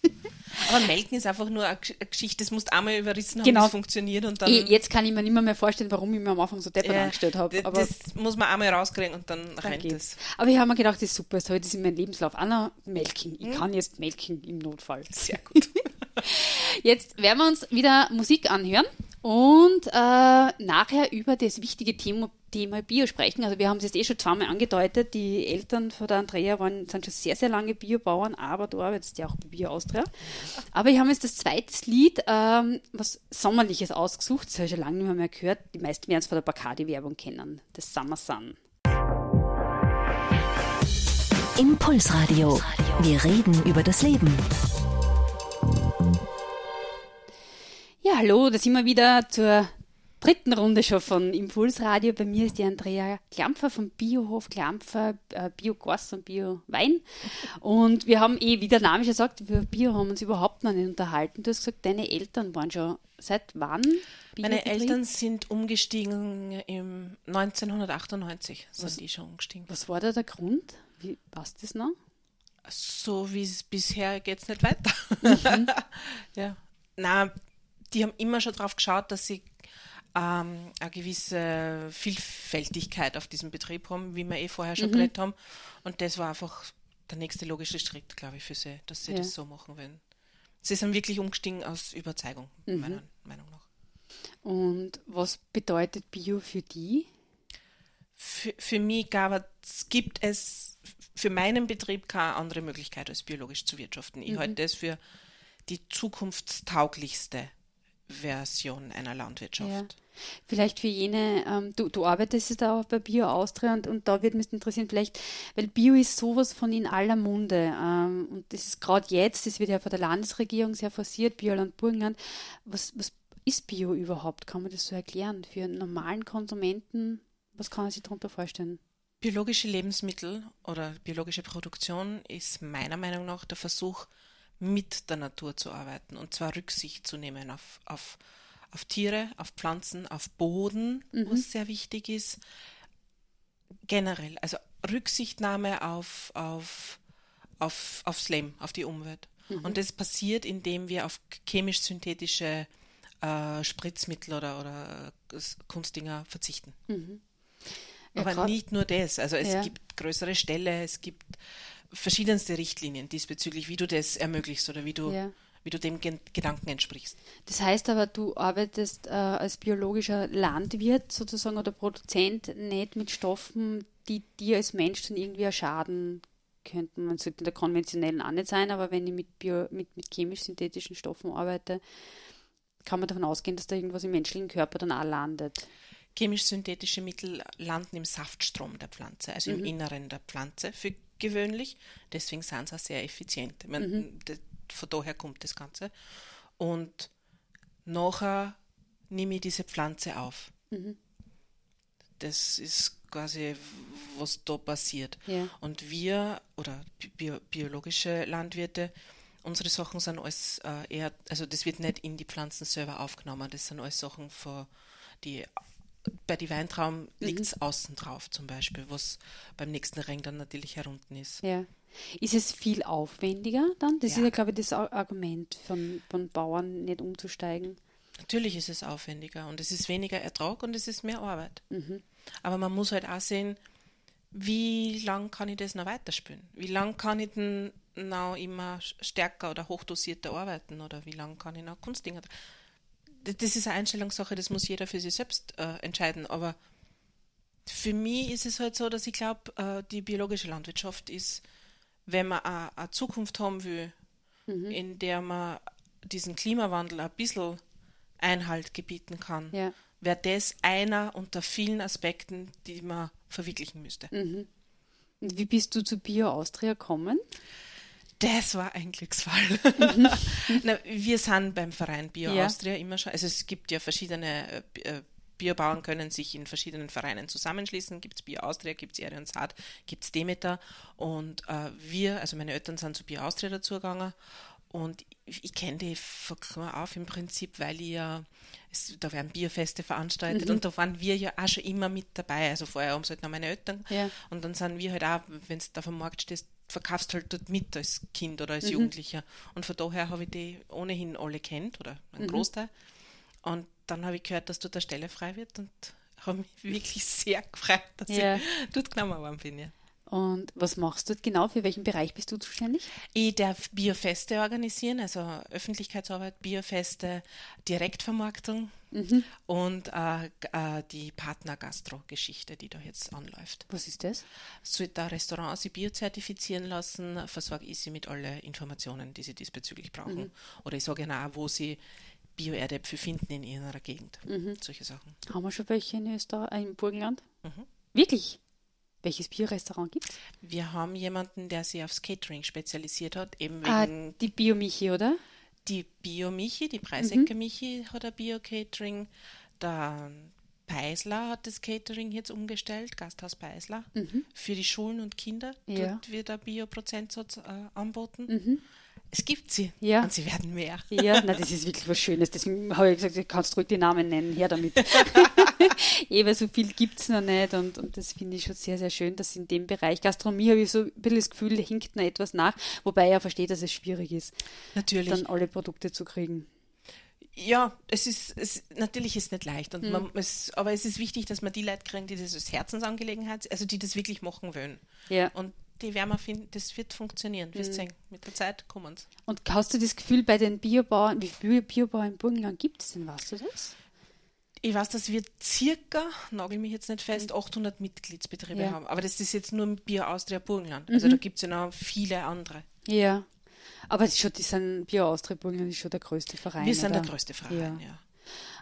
B: Aber Melken ist einfach nur eine Geschichte, das musst du einmal überrissen haben, genau. es funktioniert und dann...
A: Jetzt kann ich mir nicht mehr, vorstellen, warum ich mir am Anfang so deppert ja, angestellt habe.
B: Das muss man einmal rauskriegen und dann rennt es.
A: Aber ich habe mir gedacht, das ist super, das habe ich das in meinem Lebenslauf. Anna, Melken. Ich hm? kann jetzt melken im Notfall.
B: Sehr gut.
A: Jetzt werden wir uns wieder Musik anhören und äh, nachher über das wichtige Thema, Thema Bio sprechen. Also wir haben es jetzt eh schon zweimal angedeutet. Die Eltern von der Andrea waren, sind schon sehr, sehr lange Biobauern, aber du arbeitest ja auch bei Bio Austria. Aber wir haben jetzt das zweite Lied, ähm, was Sommerliches ausgesucht. Das habe ich schon lange nicht mehr, gehört. Die meisten werden es von der Bacardi-Werbung kennen. Das Summer Sun.
C: Impulsradio. Wir reden über das Leben.
A: Ja, hallo, da sind wir wieder zur dritten Runde schon von Impulsradio. Bei mir ist die Andrea Klampfer vom Biohof Klampfer, äh, Bio-Goss und Bio-Wein. Und wir haben eh, wie der Name schon sagt, über Bio haben uns überhaupt noch nicht unterhalten. Du hast gesagt, deine Eltern waren schon seit wann?
B: Meine Eltern sind umgestiegen im 1998, sind was, die schon umgestiegen.
A: Was war da der Grund? Wie passt das noch?
B: So wie es bisher geht es nicht weiter. Mhm. ja. Na, die haben immer schon darauf geschaut, dass sie ähm, eine gewisse Vielfältigkeit auf diesem Betrieb haben, wie wir eh vorher schon mhm. geredet haben. Und das war einfach der nächste logische Schritt, glaube ich, für sie, dass sie ja. das so machen wollen. Sie sind wirklich umgestiegen aus Überzeugung, mhm. meiner Meinung nach.
A: Und was bedeutet Bio für die?
B: Für, für mich gab es, gibt es für meinen Betrieb keine andere Möglichkeit, als biologisch zu wirtschaften. Ich mhm. halte das für die zukunftstauglichste Version einer Landwirtschaft. Ja.
A: Vielleicht für jene, ähm, du, du arbeitest da auch bei Bio Austria und, und da würde mich interessieren, vielleicht, weil Bio ist sowas von in aller Munde ähm, und das ist gerade jetzt, das wird ja von der Landesregierung sehr forciert, Bioland Burgenland. Was, was ist Bio überhaupt? Kann man das so erklären? Für einen normalen Konsumenten, was kann man sich darunter vorstellen?
B: Biologische Lebensmittel oder biologische Produktion ist meiner Meinung nach der Versuch, mit der Natur zu arbeiten und zwar Rücksicht zu nehmen auf, auf, auf Tiere, auf Pflanzen, auf Boden, mhm. was sehr wichtig ist. Generell, also Rücksichtnahme auf, auf, auf, aufs Leben, auf die Umwelt. Mhm. Und das passiert, indem wir auf chemisch-synthetische äh, Spritzmittel oder, oder Kunstdinger verzichten. Mhm. Ja, Aber nicht nur das. Also es ja. gibt größere Ställe, es gibt verschiedenste Richtlinien diesbezüglich, wie du das ermöglichst oder wie du, ja. wie du dem Gen Gedanken entsprichst.
A: Das heißt aber, du arbeitest äh, als biologischer Landwirt sozusagen oder Produzent nicht mit Stoffen, die dir als Mensch dann irgendwie schaden könnten. Man sollte in der konventionellen auch nicht sein, aber wenn ich mit, Bio, mit, mit chemisch-synthetischen Stoffen arbeite, kann man davon ausgehen, dass da irgendwas im menschlichen Körper dann auch landet.
B: Chemisch-synthetische Mittel landen im Saftstrom der Pflanze, also mhm. im Inneren der Pflanze für gewöhnlich. Deswegen sind sie auch sehr effizient. Meine, mhm. von daher kommt das Ganze. Und nachher nehme ich diese Pflanze auf. Mhm. Das ist quasi, was da passiert. Ja. Und wir oder bio, biologische Landwirte, unsere Sachen sind alles äh, eher, also das wird nicht in die Pflanzen selber aufgenommen, das sind alles Sachen, von, die bei die Weintrauben liegt es mhm. außen drauf zum Beispiel, was beim nächsten Ring dann natürlich herunten ist.
A: Ja. Ist es viel aufwendiger dann? Das ja. ist ja, glaube ich, das Argument von, von Bauern, nicht umzusteigen.
B: Natürlich ist es aufwendiger und es ist weniger Ertrag und es ist mehr Arbeit.
A: Mhm.
B: Aber man muss halt auch sehen, wie lang kann ich das noch weiterspielen? Wie lang kann ich denn noch immer stärker oder hochdosierter arbeiten? Oder wie lang kann ich noch Kunstdinger? Das ist eine Einstellungssache, das muss jeder für sich selbst äh, entscheiden. Aber für mich ist es halt so, dass ich glaube, äh, die biologische Landwirtschaft ist, wenn man eine, Zukunft haben will,
A: Mhm.
B: in der man diesen Klimawandel ein bisschen Einhalt gebieten kann,
A: Ja.
B: wäre das einer unter vielen Aspekten, die man verwirklichen müsste.
A: Mhm. Und wie bist du zu Bio Austria gekommen?
B: Das war ein Glücksfall. Na, wir sind beim Verein Bio
A: Mhm. Ja.
B: Austria immer schon, also es gibt ja verschiedene äh, äh, Biobauern können sich in verschiedenen Vereinen zusammenschließen. Gibt es Bio Austria, gibt es Erde und Saat, gibt es Demeter. Und äh, wir, also meine Eltern sind zu Bio Austria dazugegangen. Und ich, ich kenne die von klein auf im Prinzip, weil ich ja, es, da werden Bierfeste veranstaltet
A: Mhm.
B: und da waren wir ja auch schon immer mit dabei. Also vorher haben es halt noch meine Eltern.
A: Ja.
B: Und dann sind wir halt auch, wenn du da auf dem Markt stehst, verkaufst halt dort mit als Kind oder
A: Mhm.
B: als Jugendlicher. Und von daher habe ich die ohnehin alle kennt oder
A: Mhm.
B: einen Großteil. Und dann habe ich gehört, dass dort eine Stelle frei wird und habe mich wirklich sehr gefreut, dass
A: Ja.
B: ich dort genommen worden bin. Ja.
A: Und was machst du genau? Für welchen Bereich bist du zuständig?
B: Ich darf Biofeste organisieren, also Öffentlichkeitsarbeit, Biofeste, Direktvermarktung und äh, äh, die Partner-Gastro-Geschichte, die da jetzt anläuft.
A: Was ist das?
B: Sollte da Restaurants sich biozertifizieren lassen, versorge ich sie mit allen Informationen, die sie diesbezüglich brauchen. Oder ich sage ihnen auch, wo sie Bio-Erdäpfel finden in ihrer Gegend. Solche Sachen.
A: Haben wir schon welche in Österreich, im Burgenland?
B: Mhm.
A: Wirklich? Welches Biorestaurant gibt es?
B: Wir haben jemanden, der sich aufs Catering spezialisiert hat, eben
A: Ah,
B: wegen
A: die Biomichi, oder?
B: die Bio-Michi, die Preisecker-Michi hat ein Bio-Catering. Der Peisler hat das Catering jetzt umgestellt, Gasthaus Peisler, für die Schulen und Kinder.
A: Ja.
B: Dort wird ein Bio-Prozentsatz äh, anboten. Es gibt sie
A: Ja.
B: und sie werden mehr.
A: Ja, na, das ist wirklich was Schönes. Deswegen habe ich gesagt, du kannst ruhig die Namen nennen, her damit. eh, weil so viel gibt es noch nicht und, und das finde ich schon sehr, sehr schön, dass in dem Bereich Gastronomie habe ich so ein bisschen das Gefühl, da hinkt noch etwas nach, wobei ich ja verstehe, dass es schwierig ist,
B: Natürlich.
A: dann alle Produkte zu kriegen.
B: Ja, es ist, es, natürlich ist nicht leicht.
A: Hm.
B: Und man, es, aber es ist wichtig, dass man die Leute kriegen, die das als Herzensangelegenheit, also die das wirklich machen wollen.
A: Ja.
B: Und die werden wir finden, das wird funktionieren. Wirst sehen. Mit der Zeit kommen.
A: Und hast du das Gefühl bei den Biobauern, wie viele Biobauern im Burgenland gibt es denn, weißt du das?
B: Ich weiß, dass wir circa, nagel mich jetzt nicht fest, 800 Mitgliedsbetriebe
A: Ja.
B: haben. Aber das ist jetzt nur Bier Austria Burgenland. Also da gibt es ja noch viele andere.
A: Ja. Aber schon, die sind Bio Austria Burgenland ist schon der größte Verein.
B: Wir sind
A: oder?
B: der größte Verein, ja.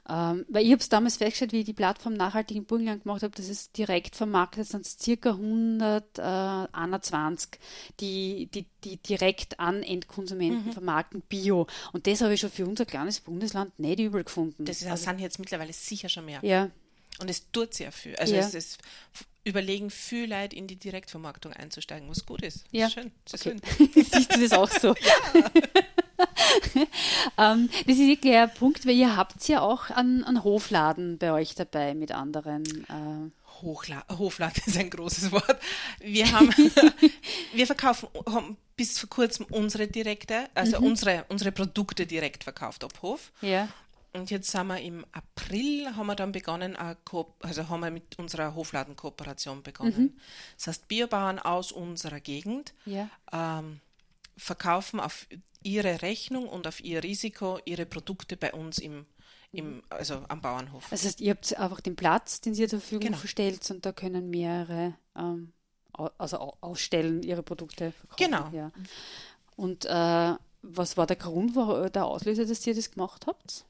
A: Ähm, weil ich habe es damals festgestellt, wie ich die Plattform nachhaltig im Burgenland gemacht habe, das ist direkt vermarktet, sind es circa 121, die, die, die direkt an Endkonsumenten
B: Mhm.
A: vermarkten Bio. Und das habe ich schon für unser kleines Bundesland nicht übel gefunden.
B: Das ist, sind jetzt mittlerweile sicher schon mehr.
A: ja,
B: Und es tut sehr viel. Also
A: Ja.
B: es ist überlegen, viel Leute in die Direktvermarktung einzusteigen, was gut ist.
A: Ja.
B: Schön.
A: Okay.
B: schön.
A: Siehst du das auch so? ähm, das ist wirklich ein Punkt, weil ihr habt ja auch einen, einen Hofladen bei euch dabei mit anderen. Äh,
B: Hochla Hofladen ist ein großes Wort. Wir haben, wir verkaufen, haben bis vor kurzem unsere direkte, also unsere, unsere Produkte direkt verkauft ab Hof.
A: ja.
B: Und jetzt sind wir im April, haben wir dann begonnen, also haben wir mit unserer Hofladenkooperation begonnen. Das heißt, Biobauern aus unserer Gegend
A: Ja.
B: ähm, verkaufen auf ihre Rechnung und auf ihr Risiko ihre Produkte bei uns im, im also am Bauernhof.
A: Das heißt, ihr habt einfach den Platz, den ihr zur Verfügung
B: Genau.
A: stellt und da können mehrere ähm, also au- ausstellen, ihre Produkte verkaufen.
B: Genau.
A: Ja. Und äh, was war der Grund, wo, der Auslöser, dass ihr das gemacht habt?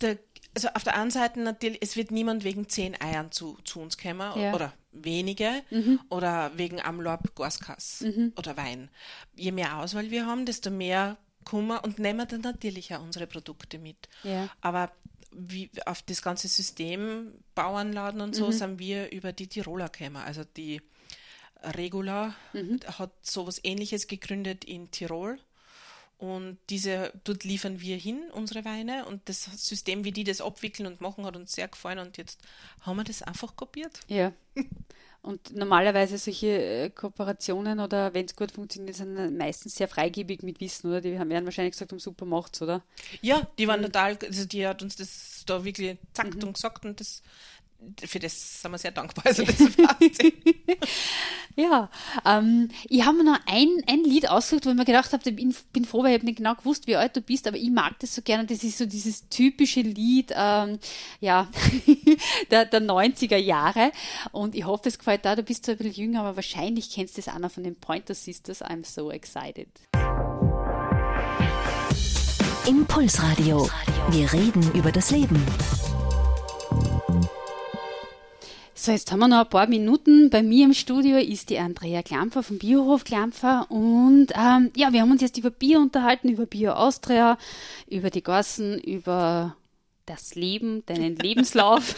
B: Der, also auf der einen Seite natürlich, es wird niemand wegen zehn Eiern zu, zu uns kommen
A: Ja.
B: oder wenige oder wegen Amlorb Gorskass oder Wein. Je mehr Auswahl wir haben, desto mehr kommen und nehmen dann natürlich auch unsere Produkte mit.
A: Ja.
B: Aber wie, auf das ganze System, Bauernladen und so, sind wir über die Tiroler gekommen. Also die Regula hat sowas ähnliches gegründet in Tirol. Und diese, dort liefern wir hin, unsere Weine. Und das System, wie die das abwickeln und machen, hat uns sehr gefallen. Und jetzt haben wir das einfach kopiert.
A: Ja. Und normalerweise solche äh, Kooperationen oder wenn es gut funktioniert, sind meistens sehr freigebig mit Wissen, oder? Die haben werden wahrscheinlich gesagt, um super macht's, oder?
B: Ja, die waren mhm. total, also die hat uns das da wirklich zackt mhm. und gesagt und das für das sind wir sehr dankbar. Also das
A: ja, ähm, ich habe mir noch ein, ein Lied ausgesucht, wo ich mir gedacht habe, ich bin, bin froh, weil ich habe nicht genau gewusst, wie alt du bist, aber ich mag das so gerne. Das ist so dieses typische Lied, ähm, ja, der, der 90er Jahre. Und ich hoffe, es gefällt da. Du bist zwar ein bisschen jünger, aber wahrscheinlich kennst du das einer von den Pointer Sisters. I'm so excited.
C: Impulsradio. Wir reden über das Leben.
A: So, jetzt haben wir noch ein paar Minuten. Bei mir im Studio ist die Andrea Klampfer vom Biohof Klampfer und ähm, ja, wir haben uns jetzt über Bier unterhalten, über Bio Austria, über die Gassen, über das Leben, deinen Lebenslauf,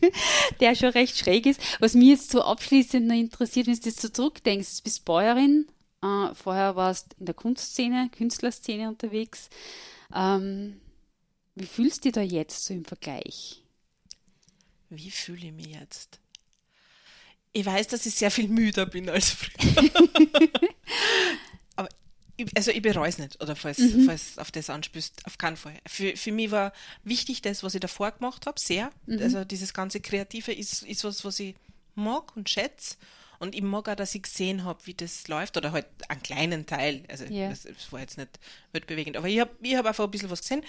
A: der schon recht schräg ist. Was mich jetzt so abschließend noch interessiert, wenn du jetzt so zurückdenkst, du bist Bäuerin, äh, vorher warst in der Kunstszene, Künstlerszene unterwegs. Ähm, wie fühlst du dich da jetzt so im Vergleich?
B: Wie fühle ich mich jetzt? Ich weiß, dass ich sehr viel müder bin als früher. Aber ich, also ich bereue es nicht, oder falls, mhm. falls auf das anspürst, auf keinen Fall. Für, für mich war wichtig das, was ich davor gemacht habe, sehr. Mhm. Also dieses ganze Kreative ist, ist was, was ich mag und schätze. Und ich mag auch, dass ich gesehen habe, wie das läuft, oder halt einen kleinen Teil. Also yeah. das, das, war jetzt nicht weltbewegend. Aber ich habe ich hab einfach ein bisschen was gesehen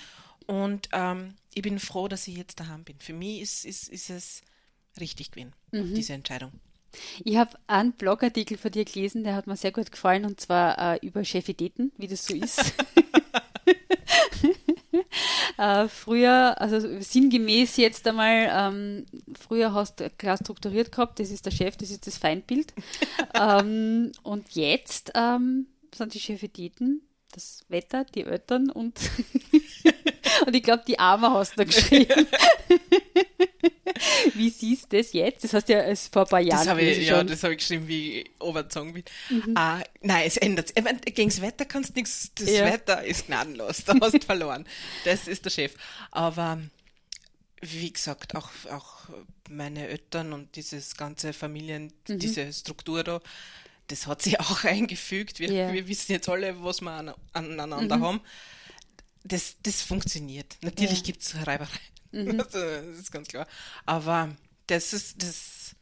B: und ähm, ich bin froh, dass ich jetzt daheim bin. Für mich ist, ist, ist es richtig gewesen, mhm. diese Entscheidung.
A: Ich habe einen Blogartikel von dir gelesen, der hat mir sehr gut gefallen, und zwar äh, über Chefidäten, wie das so ist. äh, früher, also sinngemäß jetzt einmal, ähm, früher hast du klar strukturiert gehabt, das ist der Chef, das ist das Feindbild. ähm, und jetzt ähm, sind die Chefidäten das Wetter, die Eltern und Und ich glaube, die Arme hast du geschrieben. wie siehst du das jetzt? Das hast du ja als vor ein paar Jahren
B: das habe ich, Ja, das habe ich geschrieben, wie ich overgezogen bin. Mhm. Uh, nein, es ändert sich. Gegen das Wetter kannst du nichts. Das ja. Wetter ist gnadenlos. Da hast du verloren. Das ist der Chef. Aber wie gesagt, auch, auch meine Eltern und dieses ganze Familien, mhm. diese Struktur da, das hat sich auch eingefügt. Wir, yeah. wir wissen jetzt alle, was wir an, aneinander mhm. haben das, das funktioniert. Natürlich ja. gibt es Reiberei. Mhm. das ist ganz klar. Aber das ist, das,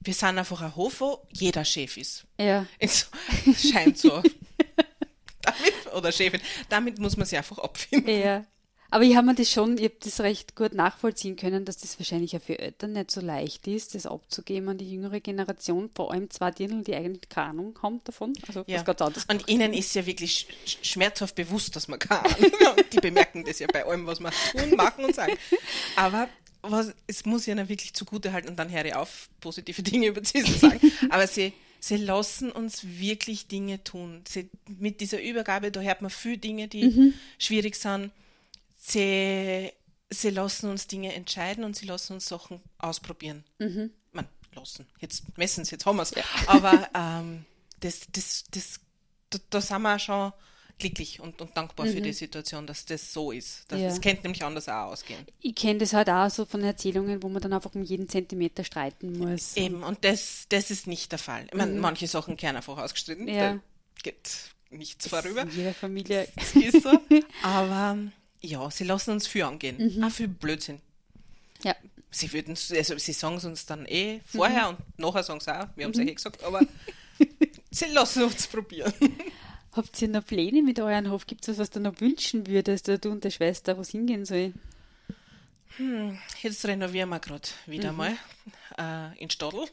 B: wir sind einfach ein Hof, wo jeder Chef ist.
A: Ja.
B: Es scheint so. damit, oder Chefin, damit muss man sich einfach abfinden.
A: Ja. Aber ich habe mir das schon, ich habe das recht gut nachvollziehen können, dass das wahrscheinlich auch für Eltern nicht so leicht ist, das abzugeben an die jüngere Generation, vor allem zwei Dirndl, die eigentlich keine Ahnung haben davon.
B: Also ja. was Und ihnen ist ja wirklich schmerzhaft bewusst, dass man kann. die bemerken das ja bei allem, was man tun, machen und sagen. Aber was, es muss ihnen wirklich zugute halten und dann höre ich auf, positive Dinge über sie zu sagen. Aber sie, sie lassen uns wirklich Dinge tun. Sie, mit dieser Übergabe, da hört man viele Dinge, die mhm. schwierig sind sie, sie lassen uns Dinge entscheiden und sie lassen uns Sachen ausprobieren. Mhm. Man, lassen. Jetzt messen sie, jetzt haben wir es. Ja. Aber ähm, das, das, das, da, da sind wir schon glücklich und, und dankbar mhm. für die Situation, dass das so ist. Das, ja. das könnte nämlich anders auch ausgehen.
A: Ich kenne das halt auch so von Erzählungen, wo man dann einfach um jeden Zentimeter streiten muss.
B: Eben, und das, das ist nicht der Fall. Ich meine, mhm. manche Sachen können einfach ausgestritten. Ja. Da geht nichts das vorüber.
A: In jeder Familie.
B: Das ist so. Aber ja, sie lassen uns viel angehen. Mhm. Auch viel Blödsinn.
A: Ja.
B: Sie würden, also sie sagen es uns dann eh vorher mhm. und nachher sagen sie auch, wir haben es mhm. eh gesagt, aber sie lassen uns probieren.
A: Habt ihr noch Pläne mit euren Hof? Gibt es was, was du noch wünschen würdest, du und der Schwester, wo es hingehen soll?
B: Hm, jetzt renovieren wir gerade wieder mhm. mal äh, in Stadl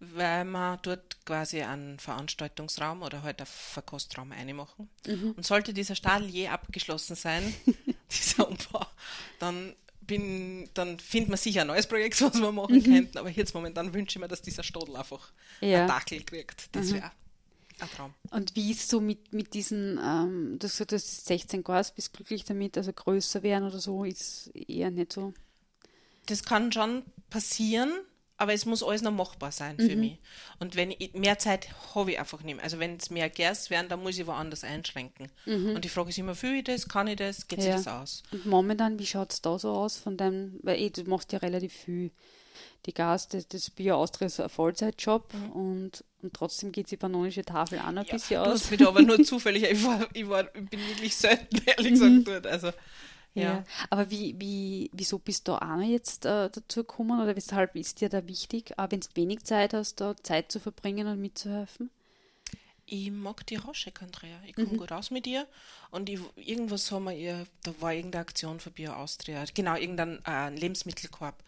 B: weil wir dort quasi einen Veranstaltungsraum oder halt einen Verkostraum einmachen. Mhm. Und sollte dieser Stadel je abgeschlossen sein, dieser Umbau, dann bin, dann findet man sicher ein neues Projekt, was wir machen mhm. könnten. Aber jetzt momentan wünsche ich mir, dass dieser Stadel einfach ja. einen Dackel kriegt. Das wäre mhm. ein Traum.
A: Und wie ist so mit, mit diesen, ähm, du sagst, das 16 Grad, bist glücklich damit, also größer werden oder so, ist eher nicht so?
B: Das kann schon passieren, aber es muss alles noch machbar sein für mich. Und wenn ich, mehr Zeit habe ich einfach nicht mehr. Also wenn es mehr Gers werden, dann muss ich woanders einschränken. Und die Frage ist immer, fühle ich das, kann ich das, geht sich
A: Ja.
B: das aus?
A: Und momentan, wie schaut es da so aus von deinem, weil eh, du machst ja relativ viel. Die Gas, das, das Bier Austria ist ein Vollzeitjob und, und trotzdem geht die panonische Tafel auch noch ein bisschen
B: Du
A: aus.
B: hast mich da aber nur zufällig, ich, war, ich, war, ich bin wirklich selten, ehrlich gesagt, dort. Also, ja.
A: Ja. Aber wie, wie, wieso bist du auch noch jetzt äh, dazu gekommen oder weshalb ist dir da wichtig, auch wenn du wenig Zeit hast, da Zeit zu verbringen und mitzuhelfen?
B: Ich mag die Roschek, Andrea. Ich komme gut aus mit ihr. Und ich, irgendwas haben wir ihr, da war irgendeine Aktion für Bio Austria. Genau, irgendein äh, Lebensmittelkorb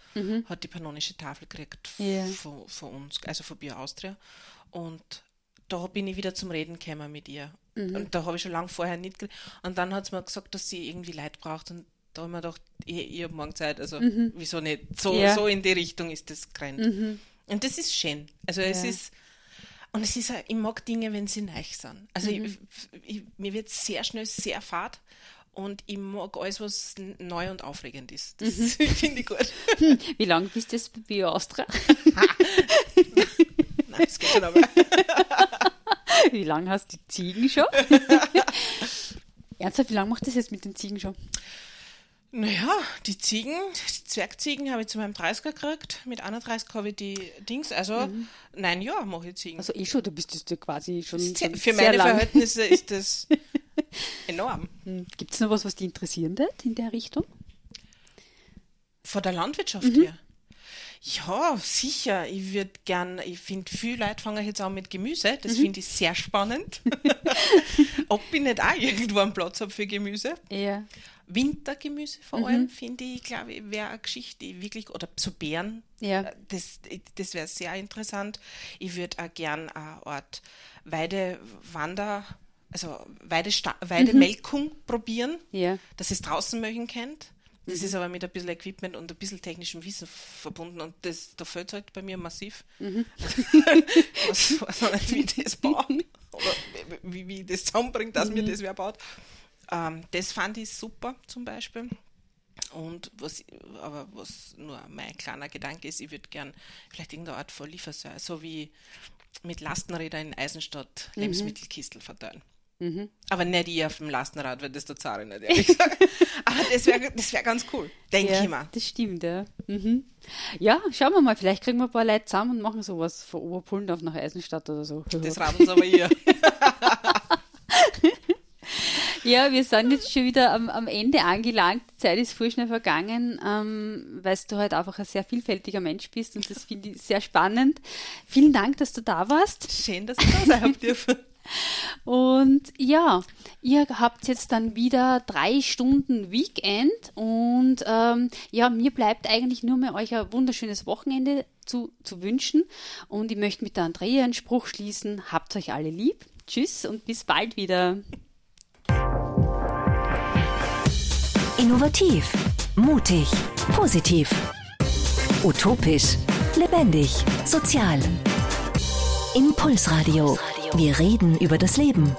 B: hat die panonische Tafel gekriegt
A: Ja.
B: von, von uns, also von Bio Austria. Und da bin ich wieder zum Reden gekommen mit ihr. Und da habe ich schon lange vorher nicht geredet. Und dann hat sie mir gesagt, dass sie irgendwie Leid braucht. Und da habe ich mir gedacht, ich, ich habe morgen Zeit, also wieso nicht? So,
A: Ja.
B: so in die Richtung ist das gerannt. Und das ist schön. Also es
A: Ja.
B: ist, und es ist, auch- ich mag Dinge, wenn sie neu sind. Also ich, ich, mir wird sehr schnell sehr fad und ich mag alles, was neu und aufregend ist. Das finde ich gut.
A: Wie lange bist du jetzt bei Bio Austria?
B: Nein, das geht schon aber.
A: wie lange hast du die Ziegen schon? Ernsthaft, wie lange macht das jetzt mit den Ziegen schon?
B: Naja, die Ziegen, die Zwergziegen habe ich zu meinem 30er gekriegt. Mit 31 habe ich die Dings, also nein Jahre mache ich Ziegen.
A: Also eh schon, du bist jetzt ja quasi schon,
B: Sehr- für meine
A: lang.
B: Verhältnisse ist das enorm.
A: Gibt es noch was, was dich interessieren wird in der Richtung?
B: Von der Landwirtschaft
A: Mhm.
B: her? Ja, sicher. Ich würde gern, ich finde, viele Leute fangen jetzt an mit Gemüse. Das
A: Mhm.
B: finde ich sehr spannend. Ob ich nicht auch irgendwo einen Platz habe für Gemüse.
A: Ja.
B: Wintergemüse
A: Mhm.
B: vor allem, finde ich, glaube ich, wäre eine Geschichte, die wirklich, oder zu Beeren,
A: Ja.
B: äh, das, das wäre sehr interessant. Ich würde auch gern eine Art Weidewander, also Weidesta Weidemelkung probieren
A: Ja.
B: dass es draußen möchten kennt. Das ist aber mit ein bisschen Equipment und ein bisschen technischem Wissen verbunden und das, da fällt halt bei mir massiv. was, was man nicht, wie das bauen oder wie, wie das zusammenbringt, dass mir das wer baut. Ähm, das fand ich super zum Beispiel. Und was, aber was nur mein kleiner Gedanke ist, ich würde gern vielleicht irgendeine Art von Lieferservice, so wie mit Lastenrädern in Eisenstadt Lebensmittelkistel verteilen. Aber nicht ich auf dem Lastenrad, weil das der Zare nicht, ehrlich gesagt. Aber das wäre das wär ganz cool, denke
A: ja,
B: ich mal.
A: das stimmt, ja. Mhm. Ja, schauen wir mal, vielleicht kriegen wir ein paar Leute zusammen und machen sowas von Oberpullendorf nach Eisenstadt oder so.
B: Das raten sie aber ihr.
A: Ja, wir sind jetzt schon wieder am, am Ende angelangt. Die Zeit ist voll schnell vergangen, ähm, weil du halt einfach ein sehr vielfältiger Mensch bist und das finde ich sehr spannend. Vielen Dank, dass du da warst.
B: Schön, dass ich da sein dürfen.
A: Und ja, ihr habt jetzt dann wieder drei Stunden Weekend und ähm, ja, mir bleibt eigentlich nur mehr euch ein wunderschönes Wochenende zu, zu wünschen. Und ich möchte mit der Andrea einen Spruch schließen. Habt euch alle lieb. Tschüss und bis bald wieder.
C: Innovativ, mutig, positiv, utopisch, lebendig, sozial. Impulsradio. Wir reden über das Leben.